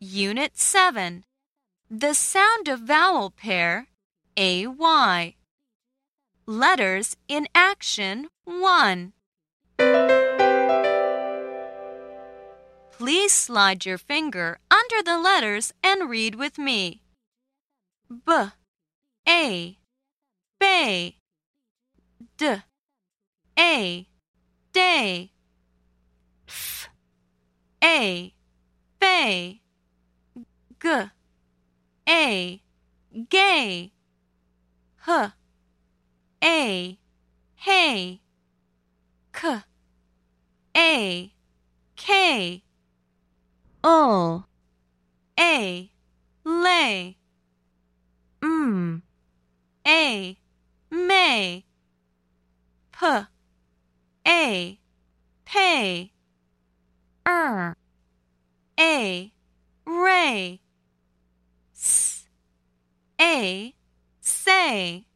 Unit 7. The sound of vowel pair AY. Letters in action 1. Please slide your finger under the letters and read with me. B, A, bay, D, A, day, F, A, bay, G, A, gay, H, A, hay, K, A, K, oh, A, lay, m. A. A, may, P, A, pay, er, A, ray, S, A, say.